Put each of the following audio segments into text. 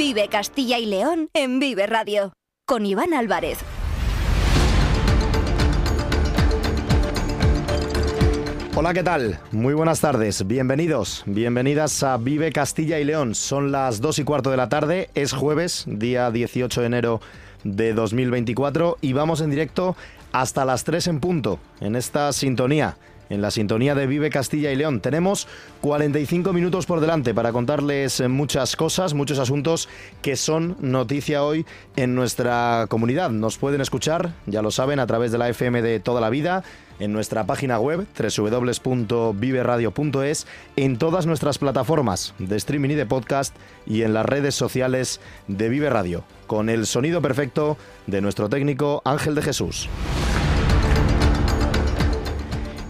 Vive Castilla y León en Vive Radio. Con Iván Álvarez. Hola, ¿qué tal? Muy buenas tardes. Bienvenidos, bienvenidas a Vive Castilla y León. Son las 2 y cuarto de la tarde, es jueves, día 18 de enero de 2024 y vamos en directo hasta las 3 en punto en esta sintonía en la sintonía de Vive Castilla y León. Tenemos 45 minutos por delante para contarles muchas cosas, muchos asuntos que son noticia hoy en nuestra comunidad. Nos pueden escuchar, ya lo saben, a través de la FM de toda la vida en nuestra página web www.viveradio.es, en todas nuestras plataformas de streaming y de podcast y en las redes sociales de Vive Radio, con el sonido perfecto de nuestro técnico Ángel de Jesús.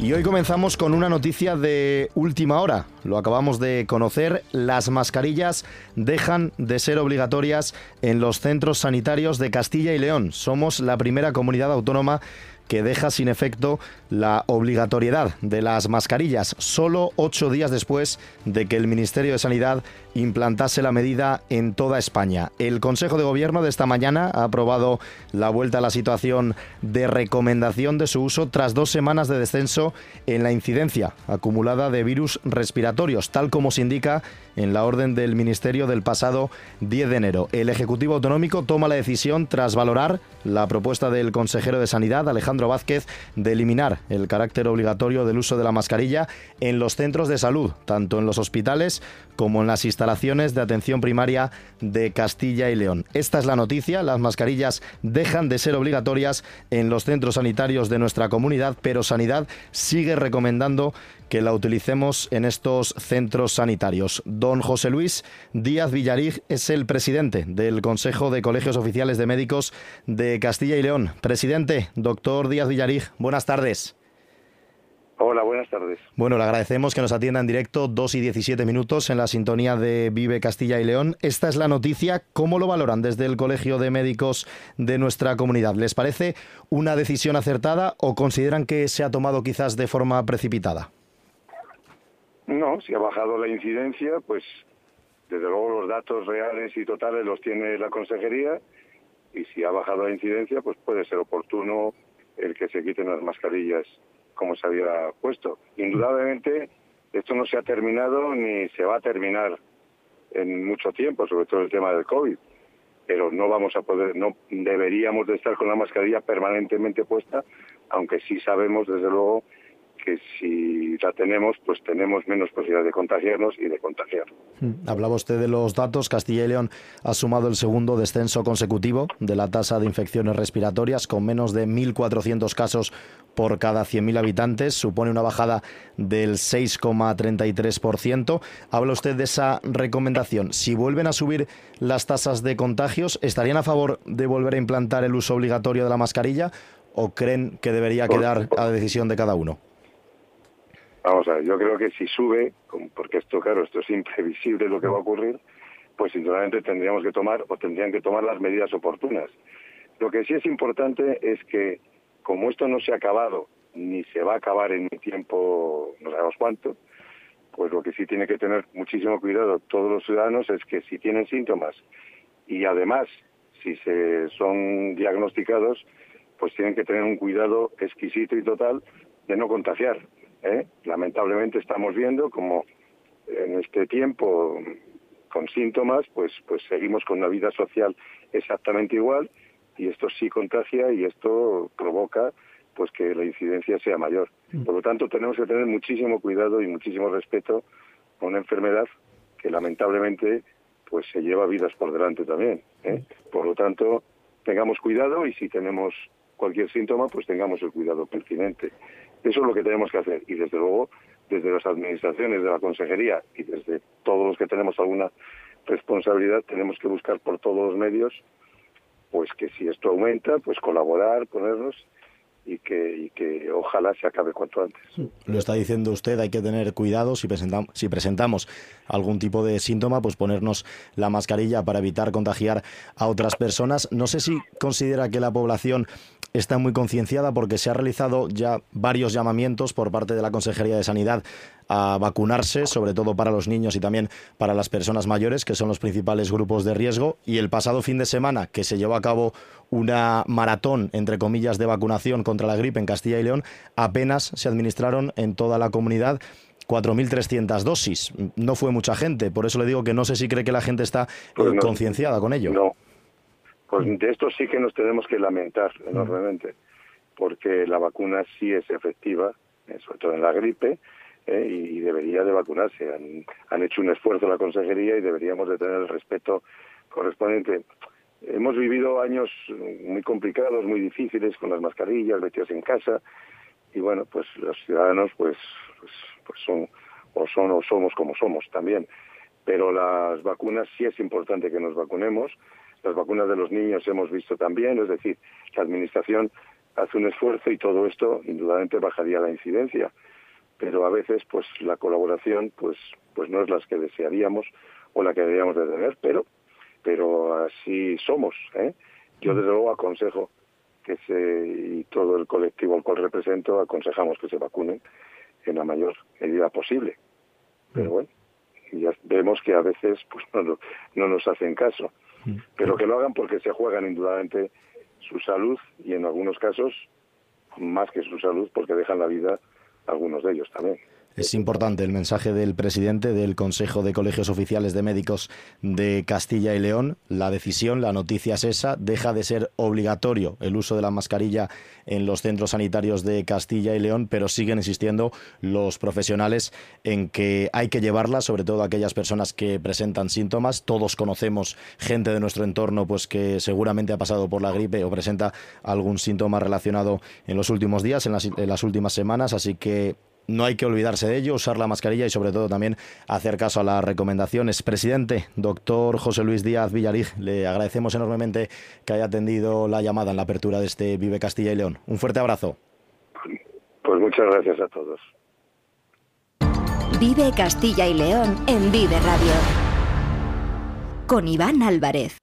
Y hoy comenzamos con una noticia de última hora. Lo acabamos de conocer. Las mascarillas dejan de ser obligatorias en los centros sanitarios de Castilla y León. Somos la primera comunidad autónoma que deja sin efecto la obligatoriedad de las mascarillas, solo ocho días después de que el Ministerio de Sanidad implantase la medida en toda España. El Consejo de Gobierno de esta mañana ha aprobado la vuelta a la situación de recomendación de su uso tras dos semanas de descenso en la incidencia acumulada de virus respiratorios, tal como se indica en la orden del Ministerio del pasado 10 de enero. El Ejecutivo Autonómico toma la decisión tras valorar la propuesta del consejero de Sanidad, Alejandro Vázquez, de eliminar el carácter obligatorio del uso de la mascarilla en los centros de salud, tanto en los hospitales como en las instalaciones de atención primaria de Castilla y León. Esta es la noticia, las mascarillas dejan de ser obligatorias en los centros sanitarios de nuestra comunidad, pero Sanidad sigue recomendando que la utilicemos en estos centros sanitarios. Don José Luis Díaz Villarig es el presidente del Consejo de Colegios Oficiales de Médicos de Castilla y León. Presidente, doctor Díaz Villarig, buenas tardes. Hola, buenas tardes. Bueno, le agradecemos que nos atienda en directo 2 y 17 minutos en la sintonía de Vive Castilla y León. Esta es la noticia. ¿Cómo lo valoran desde el Colegio de Médicos de nuestra comunidad? ¿Les parece una decisión acertada o consideran que se ha tomado quizás de forma precipitada? No, si ha bajado la incidencia, pues desde luego los datos reales y totales los tiene la consejería y si ha bajado la incidencia, pues puede ser oportuno el que se quiten las mascarillas como se había puesto. Indudablemente esto no se ha terminado ni se va a terminar en mucho tiempo, sobre todo el tema del COVID. Pero no vamos a poder, no deberíamos de estar con la mascarilla permanentemente puesta, aunque sí sabemos desde luego que si la tenemos, pues tenemos menos posibilidad de contagiarnos y de contagiar. Hmm. Hablaba usted de los datos. Castilla y León ha sumado el segundo descenso consecutivo de la tasa de infecciones respiratorias, con menos de 1.400 casos por cada 100.000 habitantes. Supone una bajada del 6,33%. Habla usted de esa recomendación. Si vuelven a subir las tasas de contagios, ¿estarían a favor de volver a implantar el uso obligatorio de la mascarilla o creen que debería quedar a decisión de cada uno? Vamos a ver, yo creo que si sube, porque esto, claro, esto es imprevisible lo que va a ocurrir, pues sinceramente tendríamos que tomar o tendrían que tomar las medidas oportunas. Lo que sí es importante es que, como esto no se ha acabado, ni se va a acabar en mi tiempo, no sabemos cuánto, pues lo que sí tiene que tener muchísimo cuidado todos los ciudadanos es que si tienen síntomas y además si se son diagnosticados, pues tienen que tener un cuidado exquisito y total de no contagiar. ¿Eh? Lamentablemente estamos viendo como en este tiempo con síntomas, pues, pues seguimos con una vida social exactamente igual y esto sí contagia y esto provoca pues que la incidencia sea mayor. Mm. Por lo tanto, tenemos que tener muchísimo cuidado y muchísimo respeto con una enfermedad que lamentablemente pues se lleva vidas por delante también. ¿eh? Por lo tanto, tengamos cuidado y si tenemos cualquier síntoma, pues tengamos el cuidado pertinente. Eso es lo que tenemos que hacer y desde luego desde las administraciones de la consejería y desde todos los que tenemos alguna responsabilidad tenemos que buscar por todos los medios pues que si esto aumenta pues colaborar ponernos y que, y que ojalá se acabe cuanto antes. Lo está diciendo usted, hay que tener cuidado si presentamos, si presentamos algún tipo de síntoma, pues ponernos la mascarilla para evitar contagiar a otras personas. No sé si considera que la población está muy concienciada porque se ha realizado ya varios llamamientos por parte de la Consejería de Sanidad a vacunarse, sobre todo para los niños y también para las personas mayores, que son los principales grupos de riesgo. Y el pasado fin de semana, que se llevó a cabo una maratón, entre comillas, de vacunación contra la gripe en Castilla y León, apenas se administraron en toda la comunidad 4.300 dosis. No fue mucha gente, por eso le digo que no sé si cree que la gente está pues concienciada con ello. No, pues de esto sí que nos tenemos que lamentar enormemente, porque la vacuna sí es efectiva, eh, sobre todo en la gripe, eh, y debería de vacunarse. Han, han hecho un esfuerzo la consejería y deberíamos de tener el respeto correspondiente. Hemos vivido años muy complicados, muy difíciles, con las mascarillas, metidos en casa, y bueno, pues los ciudadanos pues, pues pues son o son o somos como somos también. Pero las vacunas sí es importante que nos vacunemos. Las vacunas de los niños hemos visto también, es decir, la administración hace un esfuerzo y todo esto indudablemente bajaría la incidencia. Pero a veces, pues la colaboración, pues, pues no es la que desearíamos o la que deberíamos de tener, pero, pero así somos. ¿eh? Yo desde luego aconsejo que se y todo el colectivo al cual represento aconsejamos que se vacunen en la mayor medida posible. Pero mm. bueno, ya vemos que a veces pues no, no nos hacen caso. Mm. Pero que lo hagan porque se juegan indudablemente su salud y en algunos casos más que su salud porque dejan la vida algunos de ellos también. Es importante el mensaje del presidente del Consejo de Colegios Oficiales de Médicos de Castilla y León. La decisión, la noticia es esa, deja de ser obligatorio el uso de la mascarilla en los centros sanitarios de Castilla y León, pero siguen insistiendo los profesionales en que hay que llevarla, sobre todo aquellas personas que presentan síntomas. Todos conocemos gente de nuestro entorno pues que seguramente ha pasado por la gripe o presenta algún síntoma relacionado en los últimos días, en las, en las últimas semanas, así que no hay que olvidarse de ello, usar la mascarilla y sobre todo también hacer caso a las recomendaciones. Presidente, doctor José Luis Díaz Villarig, le agradecemos enormemente que haya atendido la llamada en la apertura de este Vive Castilla y León. Un fuerte abrazo. Pues muchas gracias a todos. Vive Castilla y León en Vive Radio. Con Iván Álvarez.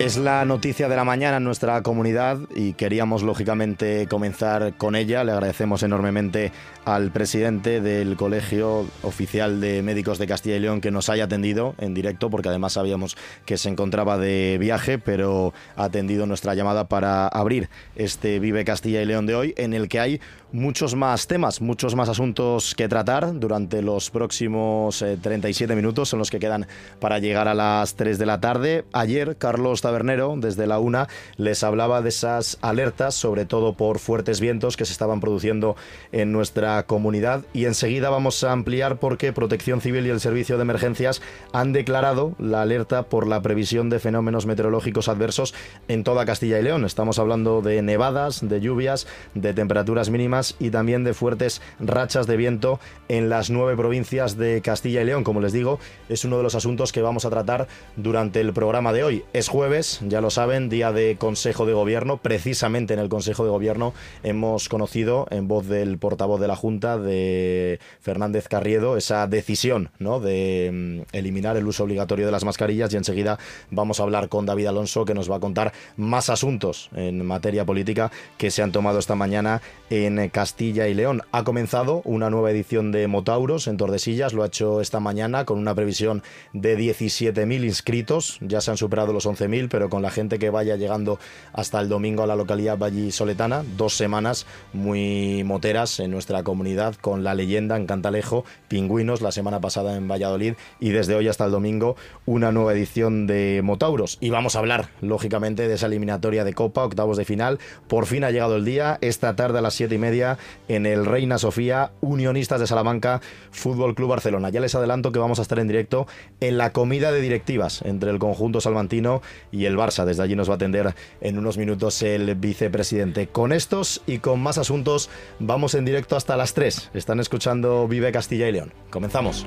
Es la noticia de la mañana en nuestra comunidad y queríamos lógicamente comenzar con ella. Le agradecemos enormemente al presidente del Colegio Oficial de Médicos de Castilla y León que nos haya atendido en directo, porque además sabíamos que se encontraba de viaje, pero ha atendido nuestra llamada para abrir este Vive Castilla y León de hoy, en el que hay muchos más temas, muchos más asuntos que tratar durante los próximos 37 eh, minutos, son los que quedan para llegar a las 3 de la tarde. Ayer, Carlos Tabernero, desde la UNA, les hablaba de esas alertas, sobre todo por fuertes vientos que se estaban produciendo en nuestra comunidad. Y enseguida vamos a ampliar porque Protección Civil y el Servicio de Emergencias han declarado la alerta por la previsión de fenómenos meteorológicos adversos en toda Castilla y León. Estamos hablando de nevadas, de lluvias, de temperaturas mínimas y también de fuertes rachas de viento en las nueve provincias de Castilla y León. Como les digo, es uno de los asuntos que vamos a tratar durante el programa de hoy. Es jueves, ya lo saben, día de Consejo de Gobierno. Precisamente en el Consejo de Gobierno hemos conocido, en voz del portavoz de la Junta, de Fernández Carriedo, esa decisión ¿no? de mm, eliminar el uso obligatorio de las mascarillas y enseguida vamos a hablar con David Alonso que nos va a contar más asuntos en materia política que se han tomado esta mañana en Castilla y León. Ha comenzado una nueva edición de Motauros en Tordesillas, lo ha hecho esta mañana con una previsión de 17.000 inscritos, ya se han superado los 11.000, pero con la gente que vaya llegando hasta el domingo a la localidad vallisoletana, dos semanas muy moteras en nuestra comunidad con la leyenda en Cantalejo, Pingüinos la semana pasada en Valladolid y desde hoy hasta el domingo una nueva edición de Motauros. Y vamos a hablar, lógicamente, de esa eliminatoria de Copa, octavos de final. Por fin ha llegado el día, esta tarde a las 7 y media en el Reina Sofía, Unionistas de Salamanca, Fútbol Club Barcelona. Ya les adelanto que vamos a estar en directo en la comida de directivas entre el conjunto salmantino y el Barça. Desde allí nos va a atender en unos minutos el vicepresidente. Con estos y con más asuntos vamos en directo hasta las 3. Están escuchando Vive Castilla y León. Comenzamos.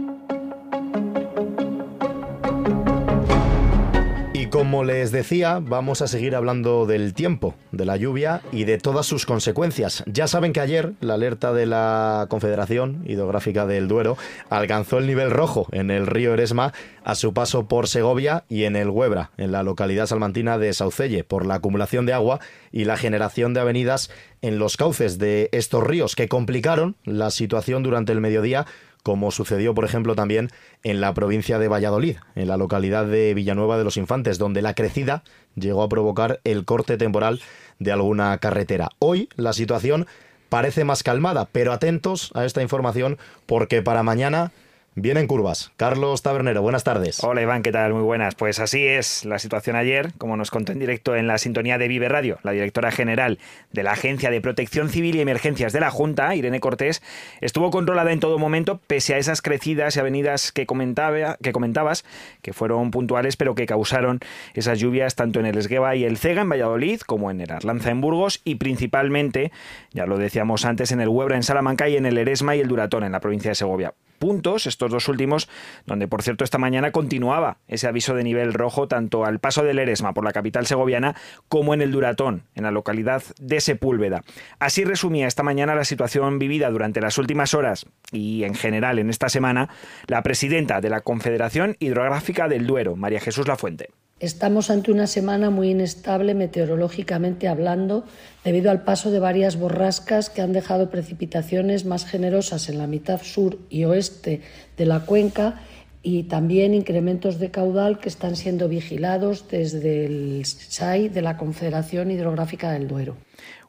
Como les decía, vamos a seguir hablando del tiempo, de la lluvia y de todas sus consecuencias. Ya saben que ayer la alerta de la Confederación Hidrográfica del Duero alcanzó el nivel rojo en el río Eresma a su paso por Segovia y en el Huebra, en la localidad salmantina de Saucelle, por la acumulación de agua y la generación de avenidas en los cauces de estos ríos que complicaron la situación durante el mediodía como sucedió, por ejemplo, también en la provincia de Valladolid, en la localidad de Villanueva de los Infantes, donde la crecida llegó a provocar el corte temporal de alguna carretera. Hoy la situación parece más calmada, pero atentos a esta información porque para mañana Vienen curvas. Carlos Tabernero, buenas tardes. Hola Iván, ¿qué tal? Muy buenas. Pues así es la situación ayer, como nos contó en directo en la sintonía de Vive Radio, la directora general de la Agencia de Protección Civil y Emergencias de la Junta, Irene Cortés, estuvo controlada en todo momento, pese a esas crecidas y avenidas que, comentaba, que comentabas, que fueron puntuales, pero que causaron esas lluvias tanto en el Esgueva y el Cega, en Valladolid, como en el Arlanza, en Burgos, y principalmente, ya lo decíamos antes, en el Huebra, en Salamanca, y en el Eresma y el Duratón, en la provincia de Segovia puntos, estos dos últimos, donde por cierto esta mañana continuaba ese aviso de nivel rojo tanto al paso del Eresma por la capital segoviana como en el Duratón, en la localidad de Sepúlveda. Así resumía esta mañana la situación vivida durante las últimas horas y en general en esta semana la presidenta de la Confederación Hidrográfica del Duero, María Jesús Lafuente. Estamos ante una semana muy inestable meteorológicamente hablando, debido al paso de varias borrascas que han dejado precipitaciones más generosas en la mitad sur y oeste de la cuenca y también incrementos de caudal que están siendo vigilados desde el SAI de la Confederación Hidrográfica del Duero.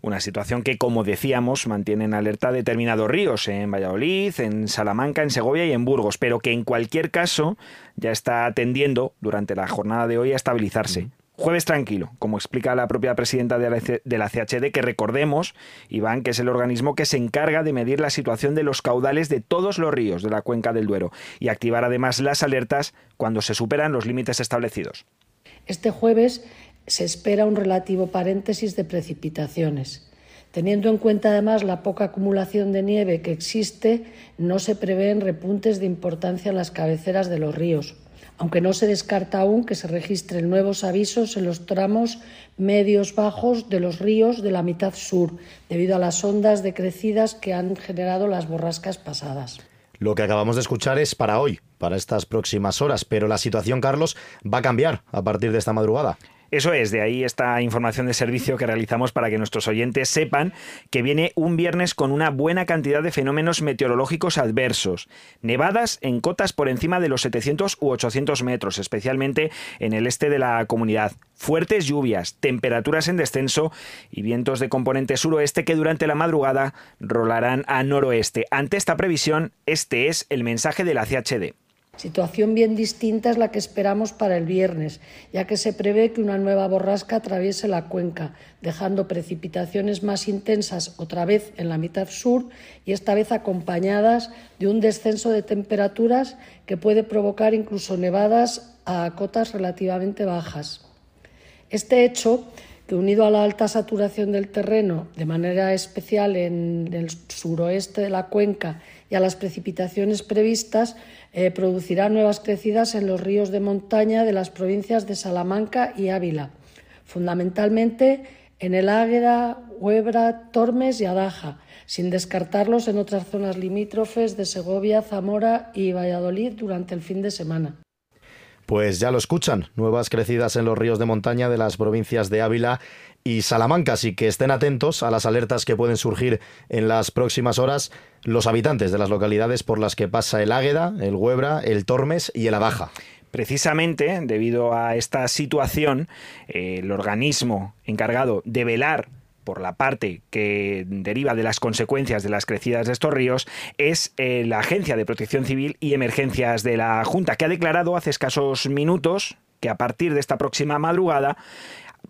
Una situación que, como decíamos, mantiene en alerta determinados ríos, en Valladolid, en Salamanca, en Segovia y en Burgos, pero que en cualquier caso ya está tendiendo durante la jornada de hoy a estabilizarse. Jueves tranquilo, como explica la propia presidenta de la, de la CHD, que recordemos, Iván, que es el organismo que se encarga de medir la situación de los caudales de todos los ríos de la cuenca del Duero y activar además las alertas cuando se superan los límites establecidos. Este jueves se espera un relativo paréntesis de precipitaciones. Teniendo en cuenta además la poca acumulación de nieve que existe, no se prevén repuntes de importancia en las cabeceras de los ríos, aunque no se descarta aún que se registren nuevos avisos en los tramos medios bajos de los ríos de la mitad sur, debido a las ondas decrecidas que han generado las borrascas pasadas. Lo que acabamos de escuchar es para hoy, para estas próximas horas, pero la situación, Carlos, va a cambiar a partir de esta madrugada. Eso es, de ahí esta información de servicio que realizamos para que nuestros oyentes sepan que viene un viernes con una buena cantidad de fenómenos meteorológicos adversos. Nevadas en cotas por encima de los 700 u 800 metros, especialmente en el este de la comunidad. Fuertes lluvias, temperaturas en descenso y vientos de componente suroeste que durante la madrugada rolarán a noroeste. Ante esta previsión, este es el mensaje de la CHD. Situación bien distinta es la que esperamos para el viernes, ya que se prevé que una nueva borrasca atraviese la cuenca, dejando precipitaciones más intensas otra vez en la mitad sur y esta vez acompañadas de un descenso de temperaturas que puede provocar incluso nevadas a cotas relativamente bajas. Este hecho que unido a la alta saturación del terreno, de manera especial en el suroeste de la cuenca y a las precipitaciones previstas, eh, producirá nuevas crecidas en los ríos de montaña de las provincias de Salamanca y Ávila, fundamentalmente en el Águeda, Huebra, Tormes y Adaja, sin descartarlos en otras zonas limítrofes de Segovia, Zamora y Valladolid durante el fin de semana. Pues ya lo escuchan, nuevas crecidas en los ríos de montaña de las provincias de Ávila y Salamanca, así que estén atentos a las alertas que pueden surgir en las próximas horas los habitantes de las localidades por las que pasa el Águeda, el Huebra, el Tormes y el Abaja. Precisamente debido a esta situación, el organismo encargado de velar por la parte que deriva de las consecuencias de las crecidas de estos ríos, es eh, la Agencia de Protección Civil y Emergencias de la Junta, que ha declarado hace escasos minutos que a partir de esta próxima madrugada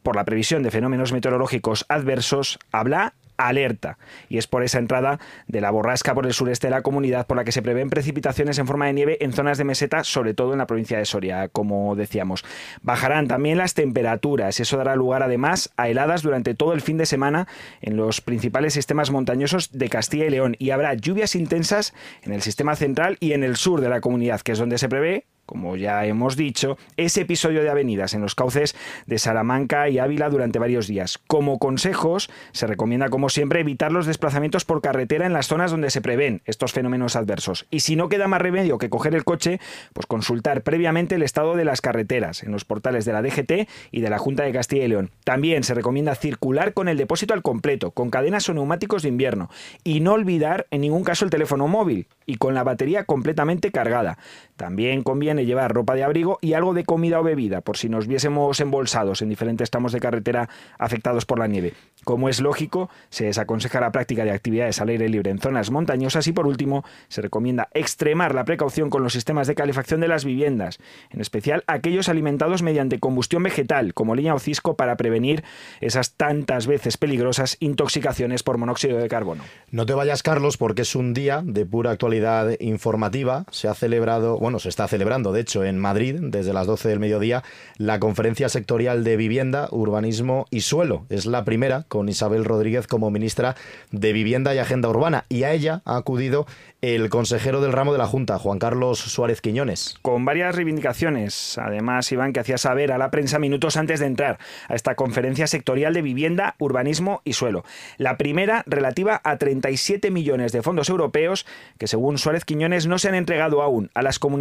por la previsión de fenómenos meteorológicos adversos, habla alerta. Y es por esa entrada de la borrasca por el sureste de la comunidad por la que se prevén precipitaciones en forma de nieve en zonas de meseta, sobre todo en la provincia de Soria, como decíamos. Bajarán también las temperaturas eso dará lugar además a heladas durante todo el fin de semana en los principales sistemas montañosos de Castilla y León y habrá lluvias intensas en el sistema central y en el sur de la comunidad, que es donde se prevé como ya hemos dicho, ese episodio de avenidas en los cauces de Salamanca y Ávila durante varios días. Como consejos, se recomienda, como siempre, evitar los desplazamientos por carretera en las zonas donde se prevén estos fenómenos adversos. Y si no queda más remedio que coger el coche, pues consultar previamente el estado de las carreteras en los portales de la DGT y de la Junta de Castilla y León. También se recomienda circular con el depósito al completo, con cadenas o neumáticos de invierno. Y no olvidar en ningún caso el teléfono móvil y con la batería completamente cargada. También conviene llevar ropa de abrigo y algo de comida o bebida, por si nos viésemos embolsados en diferentes tramos de carretera afectados por la nieve. Como es lógico, se desaconseja la práctica de actividades al aire libre en zonas montañosas y por último, se recomienda extremar la precaución con los sistemas de calefacción de las viviendas, en especial aquellos alimentados mediante combustión vegetal, como leña o cisco, para prevenir esas tantas veces peligrosas intoxicaciones por monóxido de carbono. No te vayas, Carlos, porque es un día de pura actualidad informativa. Se ha celebrado, se está celebrando, de hecho, en Madrid, desde las 12 del mediodía, la conferencia sectorial de vivienda, urbanismo y suelo. Es la primera con Isabel Rodríguez como ministra de Vivienda y Agenda Urbana. Y a ella ha acudido el consejero del ramo de la Junta, Juan Carlos Suárez Quiñones. Con varias reivindicaciones, además, Iván, que hacía saber a la prensa minutos antes de entrar a esta conferencia sectorial de vivienda, urbanismo y suelo. La primera relativa a 37 millones de fondos europeos que, según Suárez Quiñones, no se han entregado aún a las comunidades.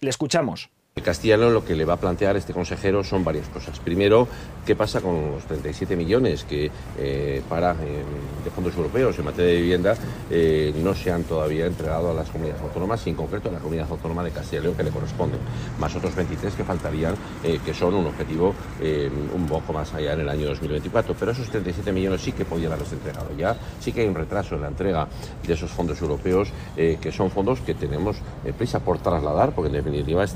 Le escuchamos. El castellano lo que le va a plantear este consejero son varias cosas. Primero, qué pasa con los 37 millones que eh, para eh, de fondos europeos en materia de vivienda eh, no se han todavía entregado a las comunidades autónomas y en concreto a la comunidad autónoma de Castilla y León que le corresponden, más otros 23 que faltarían, que son un objetivo un poco más allá en el año 2024. Pero esos 37 millones sí que podían haberse entregado ya, sí que hay un retraso en la entrega de esos fondos europeos, que son fondos que tenemos prisa por trasladar, porque en definitiva es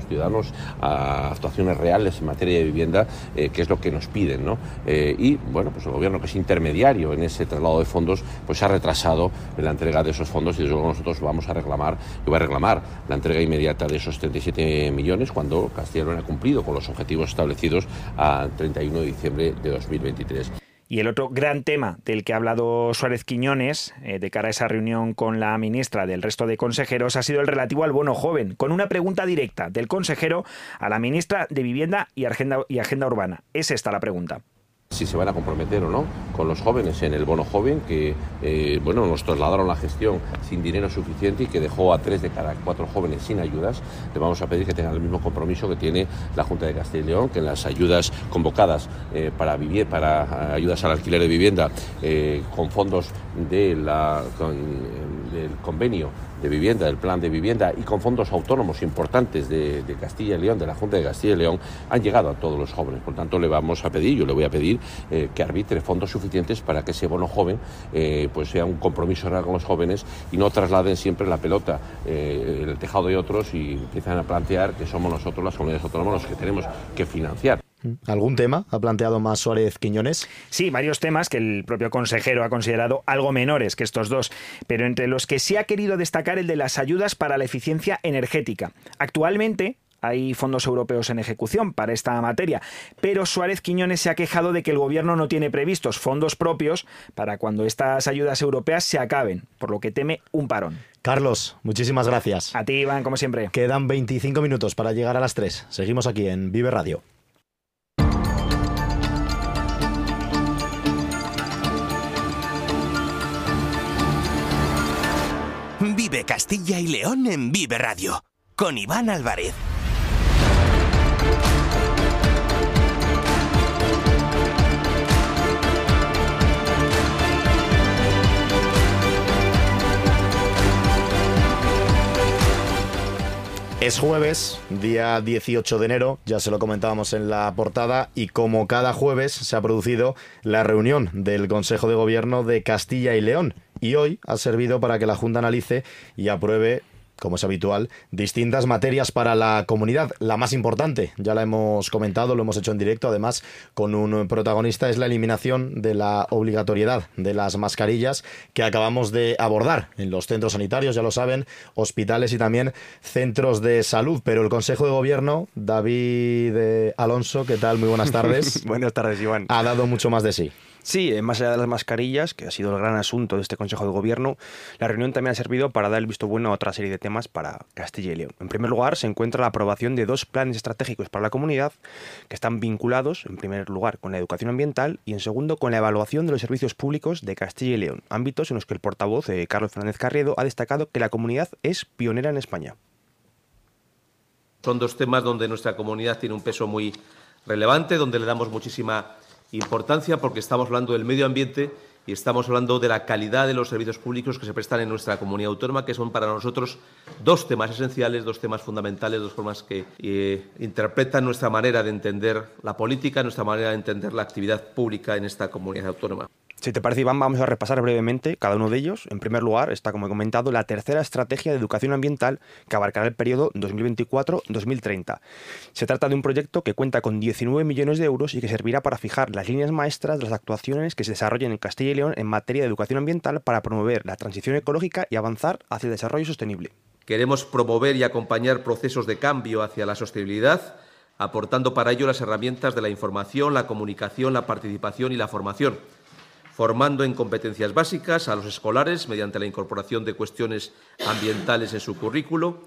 trasladarlos los ciudadanos a actuaciones reales en materia de vivienda, eh, que es lo que nos piden. ¿no? Eh, y bueno, pues el gobierno que es intermediario en ese traslado de fondos, pues ha retrasado la entrega de esos fondos y desde luego nosotros vamos a reclamar, yo voy a reclamar la entrega inmediata de esos 37 millones cuando Castilla y León ha cumplido con los objetivos establecidos a 31 de diciembre de 2023. Y el otro gran tema del que ha hablado Suárez Quiñones, eh, de cara a esa reunión con la ministra del resto de consejeros, ha sido el relativo al bono joven, con una pregunta directa del consejero a la ministra de Vivienda y Agenda, y Agenda Urbana. Es esta la pregunta si se van a comprometer o no con los jóvenes en el bono joven, que eh, bueno, nos trasladaron la gestión sin dinero suficiente y que dejó a tres de cada cuatro jóvenes sin ayudas. Le vamos a pedir que tengan el mismo compromiso que tiene la Junta de Castilla y León, que en las ayudas convocadas eh, para vivir, para ayudas al alquiler de vivienda, eh, con fondos de la, del convenio de vivienda, del plan de vivienda y con fondos autónomos importantes de, Castilla y León, de la Junta de Castilla y León, han llegado a todos los jóvenes. Por tanto, le vamos a pedir, yo le voy a pedir eh, que arbitre fondos suficientes para que ese bono joven eh, pues sea un compromiso real con los jóvenes y no trasladen siempre la pelota eh, el tejado de otros y empiezan a plantear que somos nosotros las comunidades autónomas los que tenemos que financiar. ¿Algún tema ha planteado más Suárez Quiñones? Sí, varios temas que el propio consejero ha considerado algo menores que estos dos, pero entre los que sí ha querido destacar el de las ayudas para la eficiencia energética. Actualmente, hay fondos europeos en ejecución para esta materia, pero Suárez Quiñones se ha quejado de que el gobierno no tiene previstos fondos propios para cuando estas ayudas europeas se acaben, por lo que teme un parón. Carlos, muchísimas gracias. A ti, Iván, como siempre. Quedan 25 minutos para llegar a las 3. Seguimos aquí en Vive Radio. Vive Castilla y León en Vive Radio, con Iván Álvarez. Es jueves, día 18 de enero, ya se lo comentábamos en la portada, y como cada jueves se ha producido la reunión del Consejo de Gobierno de Castilla y León. Y hoy ha servido para que la Junta analice y apruebe como es habitual, distintas materias para la comunidad. La más importante, ya la hemos comentado, lo hemos hecho en directo, además, con un protagonista, es la eliminación de la obligatoriedad de las mascarillas que acabamos de abordar en los centros sanitarios, ya lo saben, hospitales y también centros de salud. Pero el Consejo de Gobierno, David eh, Alonso, ¿qué tal? Muy buenas tardes. buenas tardes, Iván. Ha dado mucho más de sí. Sí, más allá de las mascarillas, que ha sido el gran asunto de este Consejo de Gobierno, la reunión también ha servido para dar el visto bueno a otra serie de temas para Castilla y León. En primer lugar, se encuentra la aprobación de dos planes estratégicos para la comunidad que están vinculados, en primer lugar, con la educación ambiental y, en segundo, con la evaluación de los servicios públicos de Castilla y León, ámbitos en los que el portavoz, eh, Carlos Fernández Carriedo, ha destacado que la comunidad es pionera en España. Son dos temas donde nuestra comunidad tiene un peso muy relevante, donde le damos muchísima importancia porque estamos hablando del medio ambiente y estamos hablando de la calidad de los servicios públicos que se prestan en nuestra comunidad autónoma, que son para nosotros dos temas esenciales, dos temas fundamentales, dos formas que eh, interpretan nuestra manera de entender la política, nuestra manera de entender la actividad pública en esta comunidad autónoma. Si te parece, Iván, vamos a repasar brevemente cada uno de ellos. En primer lugar, está, como he comentado, la tercera estrategia de educación ambiental que abarcará el periodo 2024-2030. Se trata de un proyecto que cuenta con 19 millones de euros y que servirá para fijar las líneas maestras de las actuaciones que se desarrollen en Castilla y León en materia de educación ambiental para promover la transición ecológica y avanzar hacia el desarrollo sostenible. Queremos promover y acompañar procesos de cambio hacia la sostenibilidad, aportando para ello las herramientas de la información, la comunicación, la participación y la formación formando en competencias básicas a los escolares mediante la incorporación de cuestiones ambientales en su currículo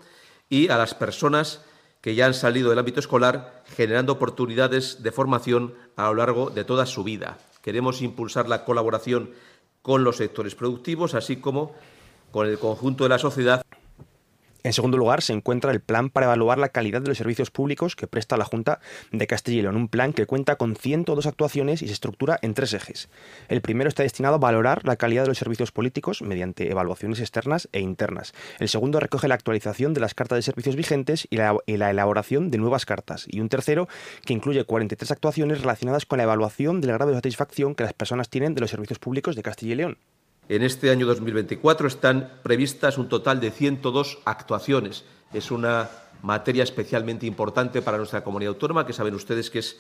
y a las personas que ya han salido del ámbito escolar, generando oportunidades de formación a lo largo de toda su vida. Queremos impulsar la colaboración con los sectores productivos, así como con el conjunto de la sociedad en segundo lugar, se encuentra el plan para evaluar la calidad de los servicios públicos que presta la Junta de Castilla y León, un plan que cuenta con 102 actuaciones y se estructura en tres ejes. El primero está destinado a valorar la calidad de los servicios políticos mediante evaluaciones externas e internas. El segundo recoge la actualización de las cartas de servicios vigentes y la, elaboración de nuevas cartas. Y un tercero que incluye 43 actuaciones relacionadas con la evaluación del grado de satisfacción que las personas tienen de los servicios públicos de Castilla y León. En este año 2024 están previstas un total de 102 actuaciones. Es una materia especialmente importante para nuestra comunidad autónoma, que saben ustedes que es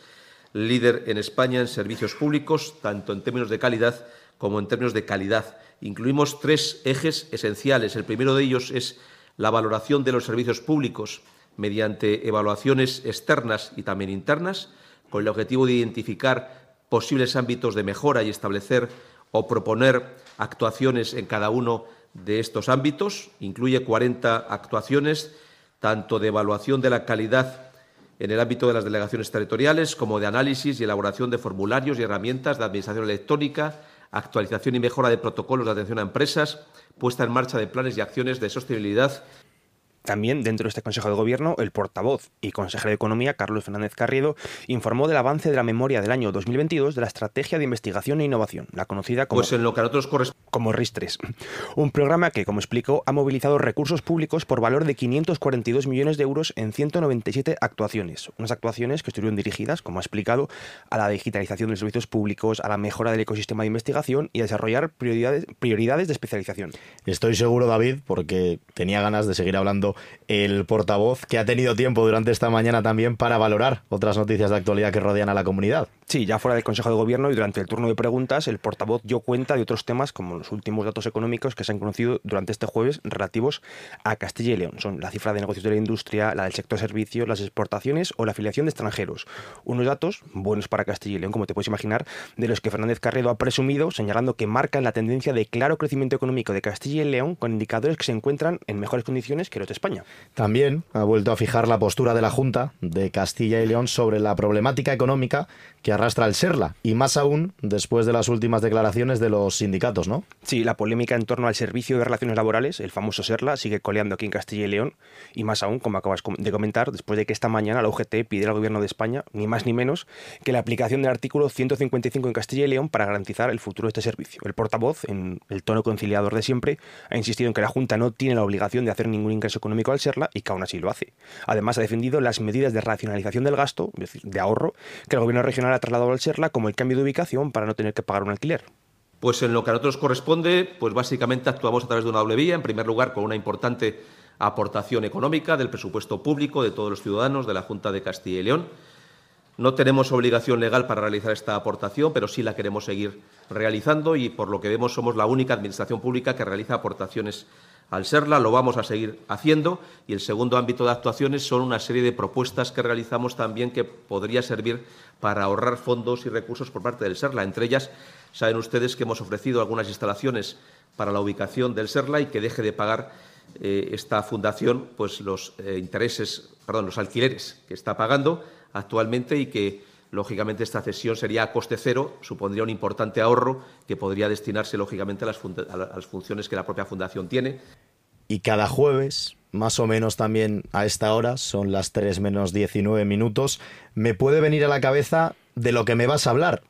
líder en España en servicios públicos, tanto en términos de calidad como en términos de calidad. Incluimos tres ejes esenciales. El primero de ellos es la valoración de los servicios públicos mediante evaluaciones externas y también internas, con el objetivo de identificar posibles ámbitos de mejora y establecer o proponer actuaciones en cada uno de estos ámbitos. Incluye 40 actuaciones, tanto de evaluación de la calidad en el ámbito de las delegaciones territoriales, como de análisis y elaboración de formularios y herramientas de administración electrónica, actualización y mejora de protocolos de atención a empresas, puesta en marcha de planes y acciones de sostenibilidad también dentro de este Consejo de Gobierno, el portavoz y consejero de Economía, Carlos Fernández Carriedo, informó del avance de la memoria del año 2022 de la Estrategia de Investigación e Innovación, la conocida como, pues en lo que a nosotros como RIS3. Un programa que, como explicó, ha movilizado recursos públicos por valor de 542 millones de euros en 197 actuaciones. Unas actuaciones que estuvieron dirigidas, como ha explicado, a la digitalización de los servicios públicos, a la mejora del ecosistema de investigación y a desarrollar prioridades, prioridades de especialización. Estoy seguro, David, porque tenía ganas de seguir hablando el portavoz, que ha tenido tiempo durante esta mañana también para valorar otras noticias de actualidad que rodean a la comunidad. Sí, ya fuera del Consejo de Gobierno y durante el turno de preguntas, el portavoz dio cuenta de otros temas como los últimos datos económicos que se han conocido durante este jueves relativos a Castilla y León. Son la cifra de negocios de la industria, la del sector servicios, las exportaciones o la afiliación de extranjeros. Unos datos buenos para Castilla y León, como te puedes imaginar, de los que Fernández Carredo ha presumido, señalando que marcan la tendencia de claro crecimiento económico de Castilla y León con indicadores que se encuentran en mejores condiciones que los de También ha vuelto a fijar la postura de la Junta de Castilla y León sobre la problemática económica que arrastra el SERLA, y más aún después de las últimas declaraciones de los sindicatos, ¿no? Sí, la polémica en torno al Servicio de Relaciones Laborales, el famoso SERLA, sigue coleando aquí en Castilla y León, y más aún, como acabas de comentar, después de que esta mañana la UGT pidiera al Gobierno de España, ni más ni menos, que la aplicación del artículo 155 en Castilla y León para garantizar el futuro de este servicio. El portavoz, en el tono conciliador de siempre, ha insistido en que la Junta no tiene la obligación de hacer ningún ingreso económico al Serla y que aún así lo hace. Además, ha defendido las medidas de racionalización del gasto, de ahorro, que el gobierno regional ha trasladado al Serla, como el cambio de ubicación para no tener que pagar un alquiler. Pues en lo que a nosotros corresponde, pues básicamente actuamos a través de una doble vía. En primer lugar, con una importante aportación económica del presupuesto público de todos los ciudadanos de la Junta de Castilla y León. No tenemos obligación legal para realizar esta aportación, pero sí la queremos seguir realizando y, por lo que vemos, somos la única Administración pública que realiza aportaciones al SERLA. Lo vamos a seguir haciendo. Y el segundo ámbito de actuaciones son una serie de propuestas que realizamos también que podría servir para ahorrar fondos y recursos por parte del SERLA. Entre ellas, saben ustedes que hemos ofrecido algunas instalaciones para la ubicación del SERLA y que deje de pagar eh, esta fundación pues los eh, intereses, perdón, los alquileres que está pagando actualmente y que lógicamente esta cesión sería a coste cero, supondría un importante ahorro que podría destinarse lógicamente a las, a las funciones que la propia fundación tiene. Y cada jueves, más o menos también a esta hora, son las 3 menos 19 minutos, me puede venir a la cabeza de lo que me vas a hablar.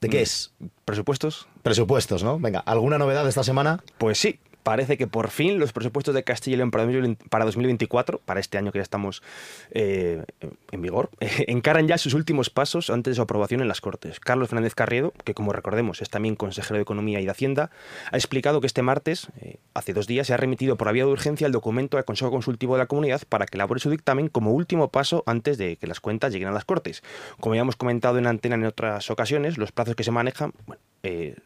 ¿De qué mm. es? ¿Presupuestos? Presupuestos, ¿no? Venga, ¿alguna novedad esta semana? Pues sí, parece que por fin los presupuestos de Castilla y León para 2024, para este año que ya estamos eh, en vigor, encaran ya sus últimos pasos antes de su aprobación en las Cortes. Carlos Fernández Carriedo, que como recordemos es también consejero de Economía y de Hacienda, ha explicado que este martes, eh, hace dos días, se ha remitido por vía de urgencia el documento al Consejo Consultivo de la Comunidad para que elabore su dictamen como último paso antes de que las cuentas lleguen a las Cortes. Como ya hemos comentado en antena en otras ocasiones, los plazos que se manejan, bueno, eh,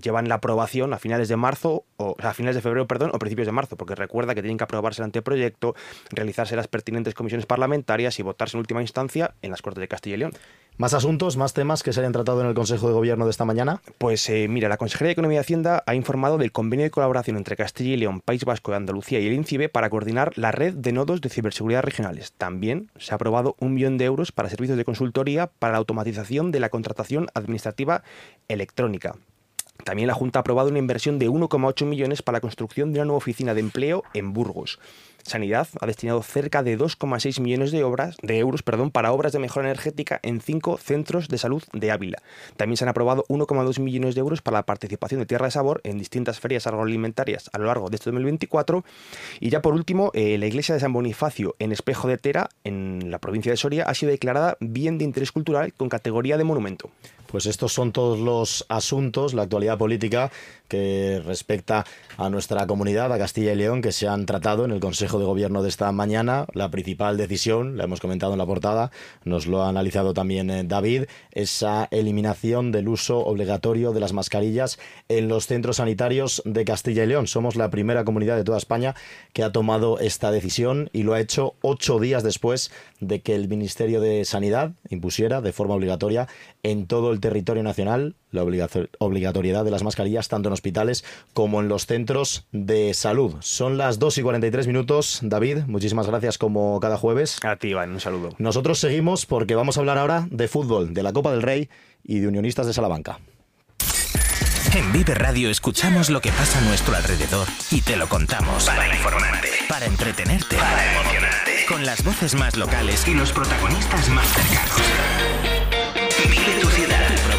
llevan la aprobación a finales de marzo, o, a finales de febrero, perdón, o principios de marzo, porque recuerda que tienen que aprobarse el anteproyecto, realizarse las pertinentes comisiones parlamentarias y votarse en última instancia en las Cortes de Castilla y León. ¿Más asuntos, más temas que se hayan tratado en el Consejo de Gobierno de esta mañana? Pues eh, mira, la Consejería de Economía y Hacienda ha informado del convenio de colaboración entre Castilla y León, País Vasco, Andalucía y el INCIBE para coordinar la red de nodos de ciberseguridad regionales. También se ha aprobado un millón de euros para servicios de consultoría para la automatización de la contratación administrativa electrónica. También la Junta ha aprobado una inversión de 1,8 millones para la construcción de una nueva oficina de empleo en Burgos. Sanidad ha destinado cerca de 2,6 millones de, euros para obras de mejora energética en cinco centros de salud de Ávila. También se han aprobado 1,2 millones de euros para la participación de Tierra de Sabor en distintas ferias agroalimentarias a lo largo de este 2024. Y ya por último, eh, la iglesia de San Bonifacio en Espejo de Tera, en la provincia de Soria, ha sido declarada bien de interés cultural con categoría de monumento. Pues estos son todos los asuntos, la actualidad política que respecta a nuestra comunidad, a Castilla y León, que se han tratado en el Consejo de Gobierno de esta mañana. La principal decisión, la hemos comentado en la portada, nos lo ha analizado también eh, David, esa eliminación del uso obligatorio de las mascarillas en los centros sanitarios de Castilla y León. Somos la primera comunidad de toda España que ha tomado esta decisión y lo ha hecho ocho días después de que el Ministerio de Sanidad impusiera de forma obligatoria en todo el territorio nacional la obligatoriedad de las mascarillas tanto en hospitales como en los centros de salud. Son las 2 y 43 minutos. David, muchísimas gracias como cada jueves. A ti, Iván, un saludo. Nosotros seguimos porque vamos a hablar ahora de fútbol, de la Copa del Rey y de Unionistas de Salamanca. En Vive Radio escuchamos lo que pasa a nuestro alrededor y te lo contamos. Para informarte, para entretenerte, para emocionarte. Con las voces más locales y los protagonistas más cercanos.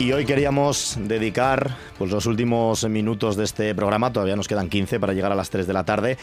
Y hoy queríamos dedicar pues, los últimos minutos de este programa, todavía nos quedan 15 para llegar a las 3 de la tarde,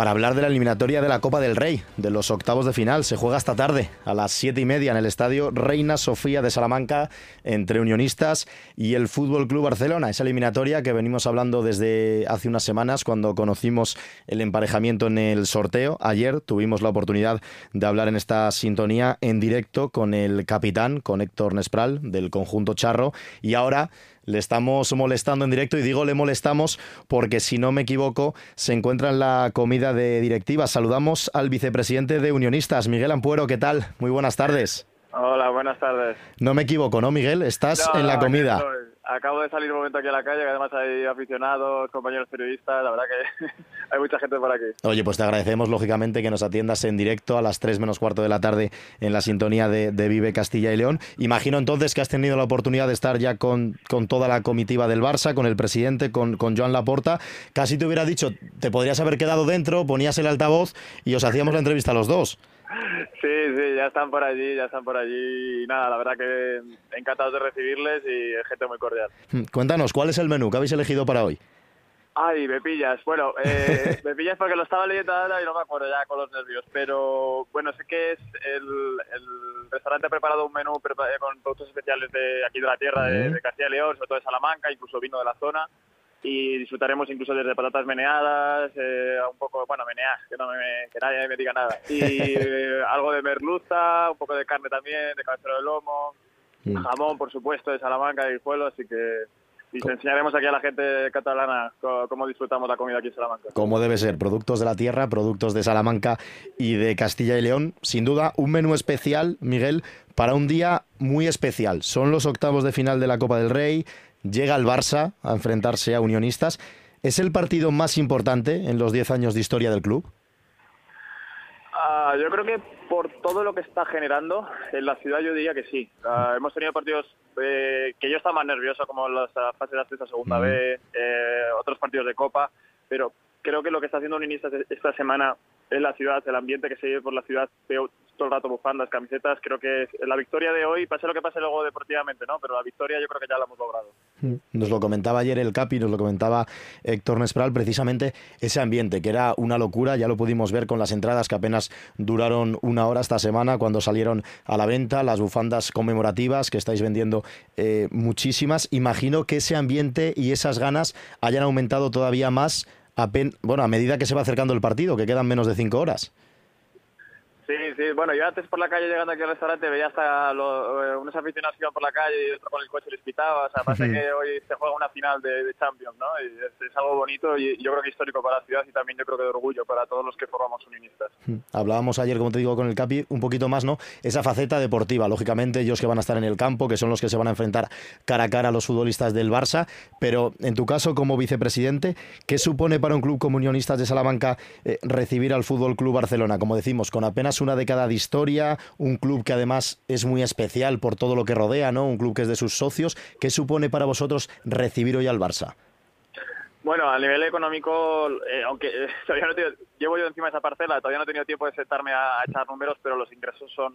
para hablar de la eliminatoria de la Copa del Rey, de los octavos de final. Se juega esta tarde a las siete y media en el estadio Reina Sofía de Salamanca entre Unionistas y el Fútbol Club Barcelona. Esa eliminatoria que venimos hablando desde hace unas semanas cuando conocimos el emparejamiento en el sorteo. Ayer tuvimos la oportunidad de hablar en esta sintonía en directo con el capitán, con Héctor Nespral del conjunto Charro y ahora le estamos molestando en directo y digo le molestamos porque si no me equivoco se encuentra en la comida de directiva. Saludamos al vicepresidente de Unionistas, Miguel Ampuero, ¿qué tal? Muy buenas tardes. Hola, buenas tardes. No me equivoco, ¿no, Miguel? Estás en la comida. Acabo de salir un momento aquí a la calle, que además hay aficionados, compañeros periodistas, la verdad que hay mucha gente por aquí. Oye, pues te agradecemos lógicamente que nos atiendas en directo a las 3 menos cuarto de la tarde en la sintonía de, Vive Castilla y León. Imagino entonces que has tenido la oportunidad de estar ya con, toda la comitiva del Barça, con el presidente, con, con Joan Laporta. Casi te hubiera dicho, te podrías haber quedado dentro, ponías el altavoz y os hacíamos la entrevista a los dos. Sí, sí, ya están por allí, ya están por allí. Y nada, la verdad que encantados de recibirles y gente muy cordial. Hmm, cuéntanos, ¿cuál es el menú que habéis elegido para hoy? Ay, me pillas. Bueno, eh, me pillas porque lo estaba leyendo ahora y no me acuerdo ya con los nervios. Pero bueno, sé que es el, restaurante ha preparado un menú eh, con productos especiales de aquí de la tierra, de, de Castilla y León, sobre todo de Salamanca, incluso vino de la zona y disfrutaremos incluso desde patatas meneadas, eh, un poco, bueno, meneadas, que, no me, que nadie me diga nada, y eh, algo de merluza, un poco de carne también, de cabecero de lomo, mm. jamón, por supuesto, de Salamanca y pueblo, así que y enseñaremos aquí a la gente catalana cómo disfrutamos la comida aquí en Salamanca. Como debe ser, productos de la tierra, productos de Salamanca y de Castilla y León. Sin duda, un menú especial, Miguel, para un día muy especial. Son los octavos de final de la Copa del Rey, llega el Barça a enfrentarse a Unionistas. ¿Es el partido más importante en los 10 años de historia del club? Ah, yo creo que por todo lo que está generando en la ciudad yo diría que sí. Ah, hemos tenido partidos eh, que yo estaba más nervioso como las fases de esta segunda vez, eh, otros partidos de Copa, pero creo que lo que está haciendo Unionistas esta semana en la ciudad, el ambiente que se vive por la ciudad, todo el rato bufandas, camisetas. Creo que la victoria de hoy, pase lo que pase luego deportivamente, ¿no? Pero la victoria yo creo que ya la hemos logrado. Mm. Nos lo comentaba ayer el Capi, nos lo comentaba Héctor Nespral, precisamente ese ambiente, que era una locura, ya lo pudimos ver con las entradas que apenas duraron una hora esta semana cuando salieron a la venta, las bufandas conmemorativas que estáis vendiendo eh, muchísimas. Imagino que ese ambiente y esas ganas hayan aumentado todavía más a, bueno, a medida que se va acercando el partido, que quedan menos de cinco horas. Sí, sí, bueno, yo antes por la calle llegando aquí al restaurante veía hasta eh, unos aficionados que iban por la calle y otro con el coche les pitaba, o sea, parece que hoy se juega una final de, Champions, ¿no? Y es, algo bonito y yo creo que histórico para la ciudad y también yo creo que de orgullo para todos los que formamos unionistas. Hablábamos ayer, como te digo, con el Capi, un poquito más, ¿no? Esa faceta deportiva, lógicamente ellos que van a estar en el campo, que son los que se van a enfrentar cara a cara a los futbolistas del Barça, pero en tu caso como vicepresidente, ¿qué supone para un club como Unionistas de Salamanca eh, recibir al Fútbol Club Barcelona, como decimos, con apenas una década de historia, un club que además es muy especial por todo lo que rodea, ¿no? Un club que es de sus socios. ¿Qué supone para vosotros recibir hoy al Barça? Bueno, a nivel económico, eh, aunque eh, todavía no llevo yo encima de esa parcela, todavía no he tenido tiempo de sentarme a, echar números, pero los ingresos son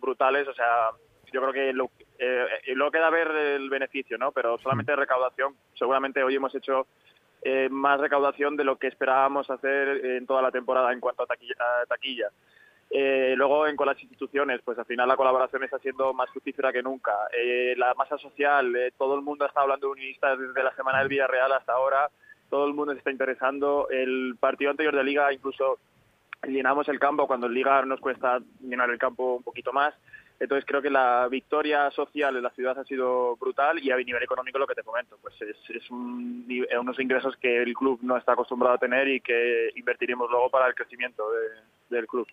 brutales. O sea, yo creo que lo, eh, luego queda ver el beneficio, ¿no? Pero solamente de recaudación, seguramente hoy hemos hecho eh, más recaudación de lo que esperábamos hacer en toda la temporada en cuanto a taquilla. Eh, luego, en, con las instituciones, pues al final la colaboración está siendo más fructífera que nunca. Eh, la masa social, eh, todo el mundo está hablando de unionistas desde la semana del Villarreal hasta ahora, todo el mundo se está interesando. El partido anterior de Liga incluso llenamos el campo cuando en Liga nos cuesta llenar el campo un poquito más. Entonces creo que la victoria social en la ciudad ha sido brutal y a nivel económico lo que te comento, pues es, unos ingresos que el club no está acostumbrado a tener y que invertiremos luego para el crecimiento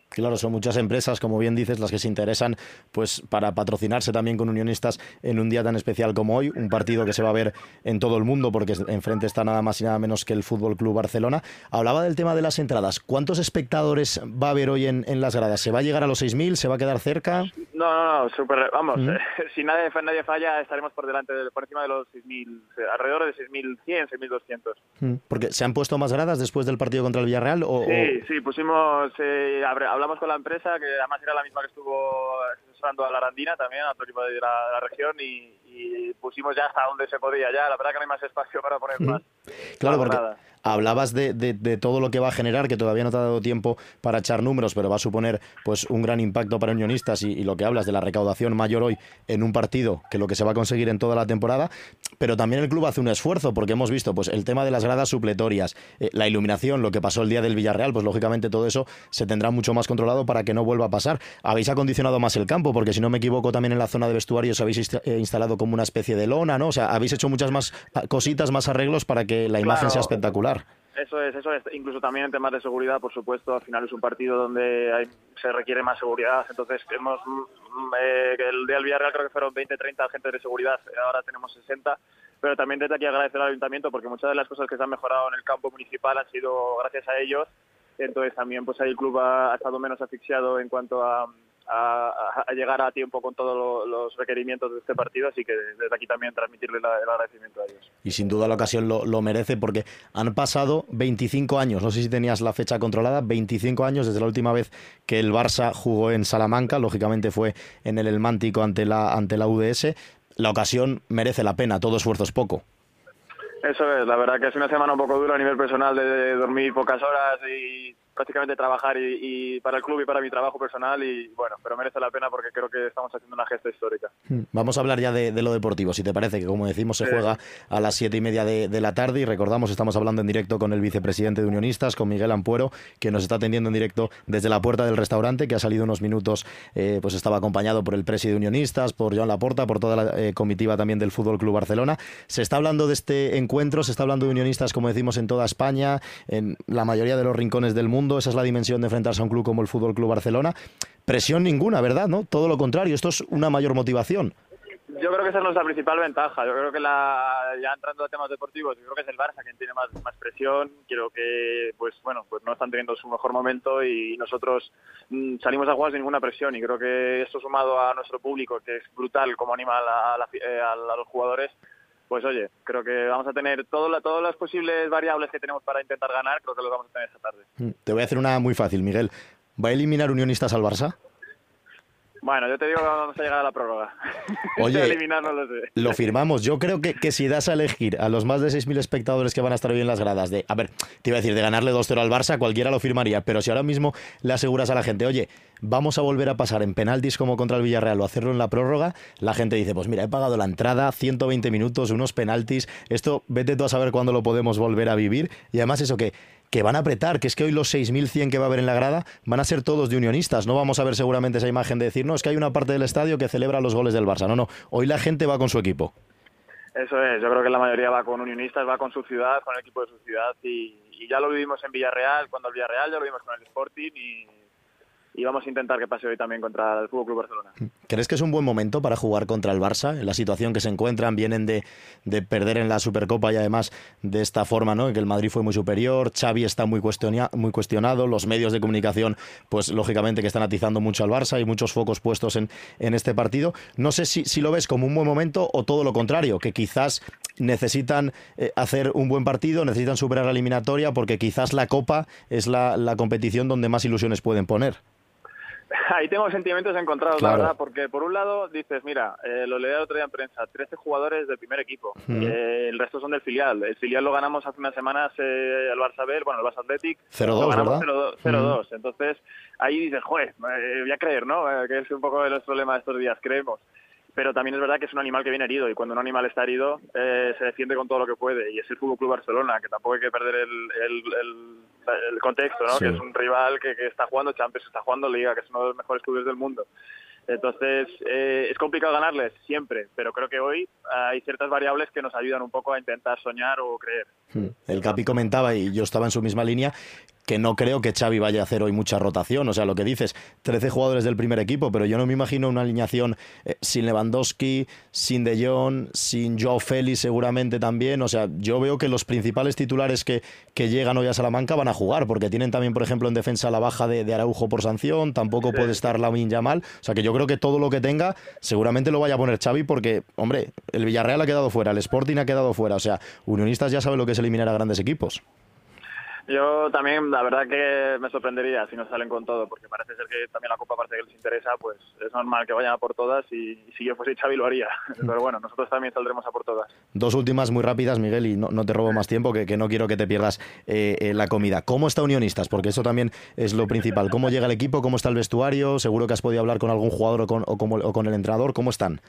Claro, son muchas empresas, como bien dices, las que se interesan pues para patrocinarse también con unionistas en un día tan especial como hoy, un partido que se va a ver en todo el mundo porque enfrente está nada más y nada menos que el Fútbol Club Barcelona. Hablaba del tema de las entradas. ¿Cuántos espectadores va a haber hoy en, en las gradas? ¿Se va a llegar a los 6.000? ¿Se va a quedar cerca? No, no, no, super, vamos, si nadie, nadie falla estaremos por delante, por encima de los 6.000, alrededor de 6.100, 6.200. Porque se han puesto más gradas después del partido contra el Villarreal o... Sí, sí, pusimos, eh, hablamos con la empresa, que además era la misma que estuvo asesorando a la Arandina también, a otro equipo de la, región, y, pusimos ya hasta donde se podía ya, la verdad que no hay más espacio para poner más. Claro, porque hablabas de, de, todo lo que va a generar, que todavía no te ha dado tiempo para echar números, pero va a suponer pues un gran impacto para unionistas y, lo que hablas de la recaudación mayor hoy en un partido que lo que se va a conseguir en toda la temporada, pero también el club hace un esfuerzo porque hemos visto pues el tema de las gradas supletorias, eh, la iluminación, lo que pasó el día del Villarreal, pues lógicamente todo eso se tendrá mucho más controlado para que no vuelva a pasar. Habéis acondicionado más el campo porque si no me equivoco también en la zona de vestuarios habéis eh, instalado como una especie de lona, ¿no? O sea, habéis hecho muchas más ah, cositas, más arreglos para que la imagen sea espectacular. Eso es, eso es. Incluso también en temas de seguridad, por supuesto, al final es un partido donde hay, se requiere más seguridad. Entonces, hemos, mm, eh, el día del Villarreal creo que fueron 20, 30 agentes de seguridad, ahora tenemos 60. Pero también desde aquí agradecer al Ayuntamiento porque muchas de las cosas que se han mejorado en el campo municipal han sido gracias a ellos. Entonces también pues ahí el club ha estado menos asfixiado en cuanto a, a, llegar a tiempo con todos los requerimientos de este partido, así que desde aquí también transmitirle el agradecimiento a ellos. Y sin duda la ocasión lo, lo, merece porque han pasado 25 años, no sé si tenías la fecha controlada, 25 años desde la última vez que el Barça jugó en Salamanca, lógicamente fue en el Elmántico ante la, ante la UDS. La ocasión merece la pena, todo esfuerzo es poco. Eso es, la verdad que es una semana un poco dura a nivel personal de dormir pocas horas y prácticamente trabajar y, para el club y para mi trabajo personal y bueno, pero merece la pena porque creo que estamos haciendo una gesta histórica. Hmm. Vamos a hablar ya de, lo deportivo, si te parece, que como decimos se juega a las siete y media de, la tarde y recordamos, estamos hablando en directo con el vicepresidente de Unionistas, con Miguel Ampuero, que nos está atendiendo en directo desde la puerta del restaurante, que ha salido unos minutos, eh, pues estaba acompañado por el presidente de Unionistas, por Joan Laporta, por toda la eh, comitiva también del Fútbol Club Barcelona. Se está hablando de este encuentro, se está hablando de Unionistas, como decimos, en toda España, en la mayoría de los rincones del mundo esa es la dimensión de enfrentarse a un club como el Fútbol Club Barcelona. Presión ninguna, ¿verdad? ¿No? Todo lo contrario, esto es una mayor motivación. Yo creo que esa es nuestra principal ventaja. Yo creo que la, ya entrando a temas deportivos, yo creo que es el Barça quien tiene más, presión. Creo que, pues bueno, pues no están teniendo su mejor momento y nosotros mm, salimos a jugar sin ninguna presión. Y creo que esto sumado a nuestro público, que es brutal como anima a, eh, a los jugadores, pues oye, creo que vamos a tener todo todas las posibles variables que tenemos para intentar ganar, creo que lo vamos a tener esta tarde. Mm, te voy a hacer una muy fácil, Miguel. ¿Va a eliminar Unionistas al Barça? Bueno, yo te digo que vamos a llegar a la prórroga. Oye, lo, firmamos. Yo creo que, que, si das a elegir a los más de 6.000 espectadores que van a estar hoy en las gradas, de, a ver, te iba a decir, de ganarle 2-0 al Barça, cualquiera lo firmaría, pero si ahora mismo le aseguras a la gente, oye, vamos a volver a pasar en penaltis como contra el Villarreal o hacerlo en la prórroga, la gente dice, pues mira, he pagado la entrada, 120 minutos, unos penaltis, esto vete tú a saber cuándo lo podemos volver a vivir, y además eso que que van a apretar, que es que hoy los 6.100 que va a haber en la grada van a ser todos de unionistas. No vamos a ver seguramente esa imagen de decir, no, es que hay una parte del estadio que celebra los goles del Barça. No, no, hoy la gente va con su equipo. Eso es, yo creo que la mayoría va con unionistas, va con su ciudad, con el equipo de su ciudad y, ya lo vivimos en Villarreal, cuando el Villarreal ya lo vimos con el Sporting y y vamos a intentar que pase hoy también contra el Fútbol Club Barcelona. ¿Crees que es un buen momento para jugar contra el Barça? En la situación que se encuentran, vienen de, de perder en la Supercopa y además de esta forma, ¿no? Que el Madrid fue muy superior, Xavi está muy, muy cuestionado, los medios de comunicación, pues lógicamente que están atizando mucho al Barça, y muchos focos puestos en, en este partido. No sé si, si lo ves como un buen momento o todo lo contrario, que quizás necesitan eh, hacer un buen partido, necesitan superar la eliminatoria porque quizás la Copa es la, la competición donde más ilusiones pueden poner. Ahí tengo sentimientos encontrados, la verdad, porque por un lado dices, mira, eh, lo leí el otro día en prensa, 13 jugadores del primer equipo, eh, el resto son del filial. El filial lo ganamos hace unas semanas eh, el Barça B, bueno, el Barça Athletic. 0-2, 0-2. Entonces, ahí dices, joder, voy a creer, ¿no? que es un poco de los problemas de estos días, creemos pero también es verdad que es un animal que viene herido y cuando un animal está herido eh, se defiende con todo lo que puede y es el Fútbol Club Barcelona que tampoco hay que perder el, el, contexto ¿no? que es un rival que, que, está jugando Champions está jugando Liga que es uno de los mejores clubes del mundo entonces, eh, es complicado ganarles siempre, pero creo que hoy hay ciertas variables que nos ayudan un poco a intentar soñar o creer. Hmm. El Capi comentaba, y yo estaba en su misma línea, que no creo que Xavi vaya a hacer hoy mucha rotación. O sea, lo que dices, 13 jugadores del primer equipo, pero yo no me imagino una alineación eh, sin Lewandowski, sin De Jong, sin Joao Félix seguramente también. O sea, yo veo que los principales titulares que, que llegan hoy a Salamanca van a jugar, porque tienen también, por ejemplo, en defensa la baja de, Araujo por sanción, tampoco puede estar Lamin Yamal. O sea, que yo creo que todo lo que tenga seguramente lo vaya a poner Xavi, porque, hombre, el Villarreal ha quedado fuera, el Sporting ha quedado fuera. O sea, Unionistas ya sabe lo que es eliminar a grandes equipos. Yo también, la verdad que me sorprendería si no salen con todo, porque parece ser que también la Copa, aparte que les interesa, pues es normal que vayan a por todas y, si yo fuese Xavi lo haría. Pero bueno, nosotros también saldremos a por todas. Dos últimas muy rápidas, Miguel, y no, te robo más tiempo, que, que, no quiero que te pierdas eh, eh, la comida. ¿Cómo está Unionistas? Porque eso también es lo principal. ¿Cómo llega el equipo? ¿Cómo está el vestuario? Seguro que has podido hablar con algún jugador o con, o o con el entrenador. ¿Cómo están?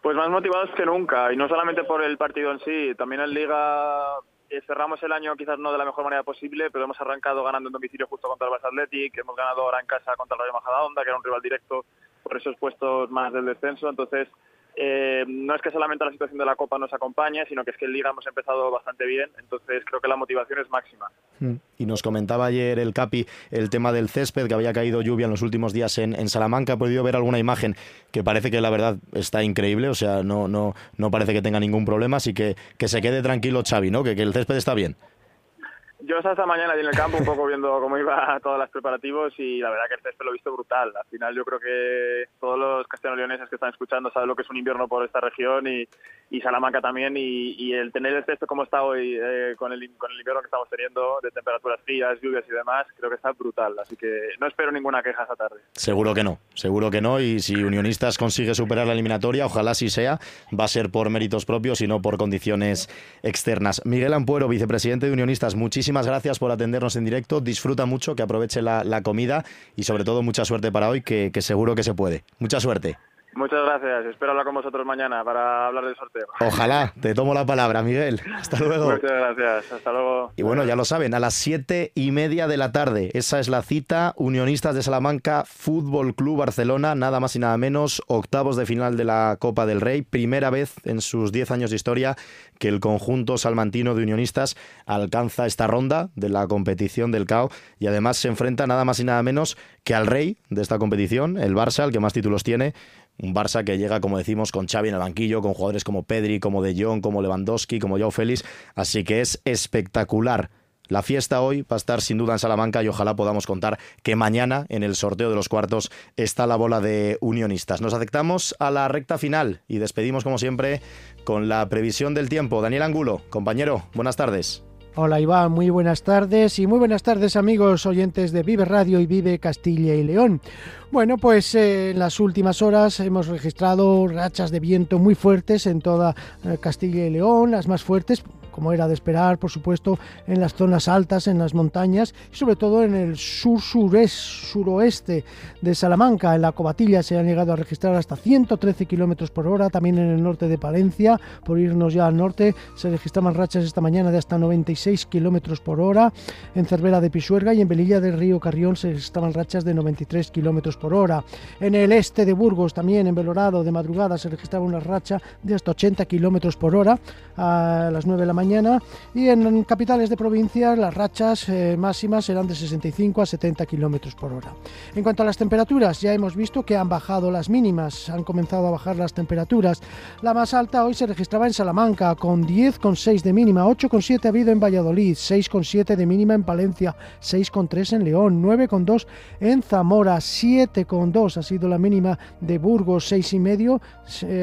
Pues más motivados que nunca, y no solamente por el partido en sí, también en Liga eh, cerramos el año quizás no de la mejor manera posible, pero hemos arrancado ganando en domicilio justo contra el Barça Athletic, hemos ganado ahora en casa contra el Rayo Majadahonda, que era un rival directo por esos puestos más del descenso, entonces eh, no es que solamente la situación de la Copa nos acompañe, sino que es que en Liga hemos empezado bastante bien, entonces creo que la motivación es máxima. Mm. Y nos comentaba ayer el Capi el tema del césped, que había caído lluvia en los últimos días en, en Salamanca. He podido ver alguna imagen que parece que la verdad está increíble, o sea, no, no, no parece que tenga ningún problema, así que que se quede tranquilo Xavi, ¿no? que, que el césped está bien. Yo estaba esta mañana allí en el campo un poco viendo cómo iba todos los preparativos y la verdad que el césped lo he visto brutal. Al final yo creo que todos los castellano-leoneses que están escuchando saben lo que es un invierno por esta región y, y Salamanca también y, el tener el césped como está hoy eh, con, el, con el invierno que estamos teniendo de temperaturas frías, lluvias y demás, creo que está brutal. Así que no espero ninguna queja esta tarde. Seguro que no, seguro que no y si Unionistas consigue superar la eliminatoria, ojalá sí sea, va a ser por méritos propios y no por condiciones externas. Miguel Ampuero, vicepresidente de Unionistas, muchísimas gracias por atendernos en directo. Disfruta mucho, que aproveche la, comida y sobre todo mucha suerte para hoy, que seguro que se puede. Mucha suerte. Muchas gracias. Espero hablar con vosotros mañana para hablar del sorteo. Ojalá. Te tomo la palabra, Miguel. Hasta luego. Muchas gracias. Hasta luego. Y bueno, ya lo saben, a las siete y media de la tarde. Esa es la cita. Unionistas de Salamanca, Fútbol Club Barcelona, nada más y nada menos. Octavos de final de la Copa del Rey. Primera vez en sus diez años de historia que el conjunto salmantino de unionistas alcanza esta ronda de la competición del CAO y además se enfrenta nada más y nada menos que al rey de esta competición, el Barça, el que más títulos tiene, un Barça que llega, como decimos, con Xavi en el banquillo, con jugadores como Pedri, como De Jong, como Lewandowski, como Joao Félix. Así que es espectacular. La fiesta hoy va a estar sin duda en Salamanca y ojalá podamos contar que mañana en el sorteo de los cuartos está la bola de unionistas. Nos aceptamos a la recta final y despedimos como siempre con la previsión del tiempo. Daniel Angulo, compañero, buenas tardes. Hola Iván, muy buenas tardes y muy buenas tardes amigos oyentes de Vive Radio y Vive Castilla y León. Bueno, pues eh, en las últimas horas hemos registrado rachas de viento muy fuertes en toda eh, Castilla y León, las más fuertes como era de esperar, por supuesto, en las zonas altas, en las montañas y sobre todo en el sur suroeste de Salamanca. En la Cobatilla se han llegado a registrar hasta 113 kilómetros por hora, también en el norte de Palencia, por irnos ya al norte, se registraban rachas esta mañana de hasta 96 kilómetros por hora. En Cervera de Pisuerga y en Velilla del Río Carrión se registraban rachas de 93 kilómetros por hora. En el este de Burgos, también en Belorado, de madrugada se registraba una racha de hasta 80 kilómetros por hora a las 9 de la mañana y en capitales de provincias las rachas eh, máximas serán de 65 a 70 kilómetros por hora. En cuanto a las temperaturas, ya hemos visto que han bajado las mínimas, han comenzado a bajar las temperaturas. La más alta hoy se registraba en Salamanca con 10,6 de mínima, 8,7 ha habido en Valladolid, 6,7 de mínima en Palencia, 6,3 en León, 9,2 en Zamora, 7,2 ha sido la mínima de Burgos, 6,5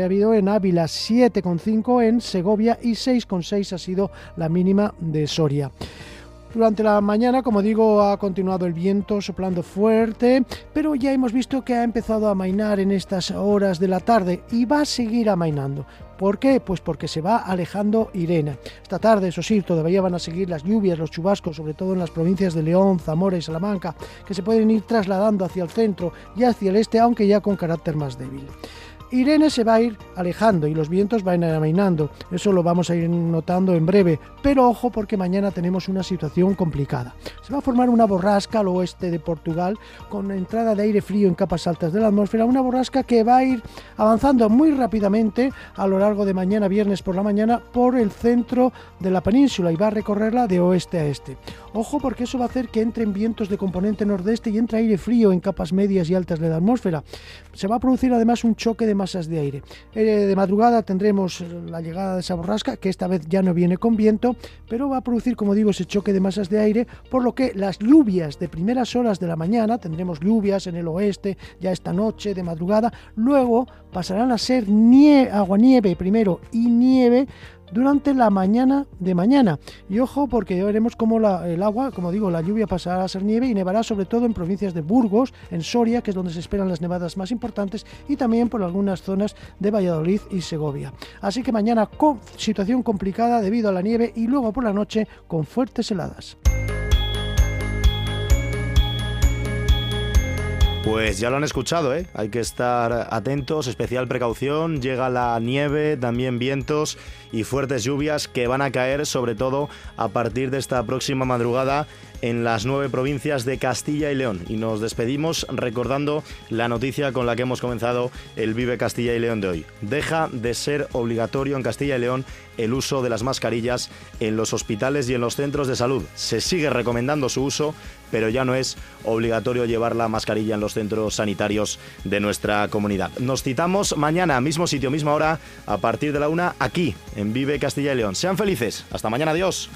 ha habido en Ávila, 7,5 en Segovia y 6,6 ha sido la mínima de Soria. Durante la mañana, como digo, ha continuado el viento soplando fuerte, pero ya hemos visto que ha empezado a amainar en estas horas de la tarde y va a seguir amainando. ¿Por qué? Pues porque se va alejando Irene. Esta tarde, eso sí, todavía van a seguir las lluvias, los chubascos, sobre todo en las provincias de León, Zamora y Salamanca, que se pueden ir trasladando hacia el centro y hacia el este, aunque ya con carácter más débil. Irene se va a ir alejando y los vientos van amainando. Eso lo vamos a ir notando en breve. Pero ojo porque mañana tenemos una situación complicada. Se va a formar una borrasca al oeste de Portugal con entrada de aire frío en capas altas de la atmósfera. Una borrasca que va a ir avanzando muy rápidamente a lo largo de mañana, viernes por la mañana, por el centro de la península y va a recorrerla de oeste a este. Ojo porque eso va a hacer que entren vientos de componente nordeste y entre aire frío en capas medias y altas de la atmósfera. Se va a producir además un choque de masas de aire. Eh, de madrugada tendremos la llegada de esa borrasca, que esta vez ya no viene con viento, pero va a producir, como digo, ese choque de masas de aire, por lo que las lluvias de primeras horas de la mañana, tendremos lluvias en el oeste ya esta noche, de madrugada, luego pasarán a ser agua nieve primero y nieve durante la mañana de mañana. Y ojo porque ya veremos cómo el agua, como digo, la lluvia pasará a ser nieve y nevará sobre todo en provincias de Burgos, en Soria, que es donde se esperan las nevadas más importantes, y también por algunas zonas de Valladolid y Segovia. Así que mañana con situación complicada debido a la nieve y luego por la noche con fuertes heladas. Pues ya lo han escuchado, ¿eh? hay que estar atentos, especial precaución, llega la nieve, también vientos y fuertes lluvias que van a caer sobre todo a partir de esta próxima madrugada en las nueve provincias de Castilla y León. Y nos despedimos recordando la noticia con la que hemos comenzado el Vive Castilla y León de hoy. Deja de ser obligatorio en Castilla y León el uso de las mascarillas en los hospitales y en los centros de salud. Se sigue recomendando su uso, pero ya no es obligatorio llevar la mascarilla en los centros sanitarios de nuestra comunidad. Nos citamos mañana, mismo sitio, misma hora, a partir de la una, aquí, en Vive Castilla y León. Sean felices. Hasta mañana, adiós.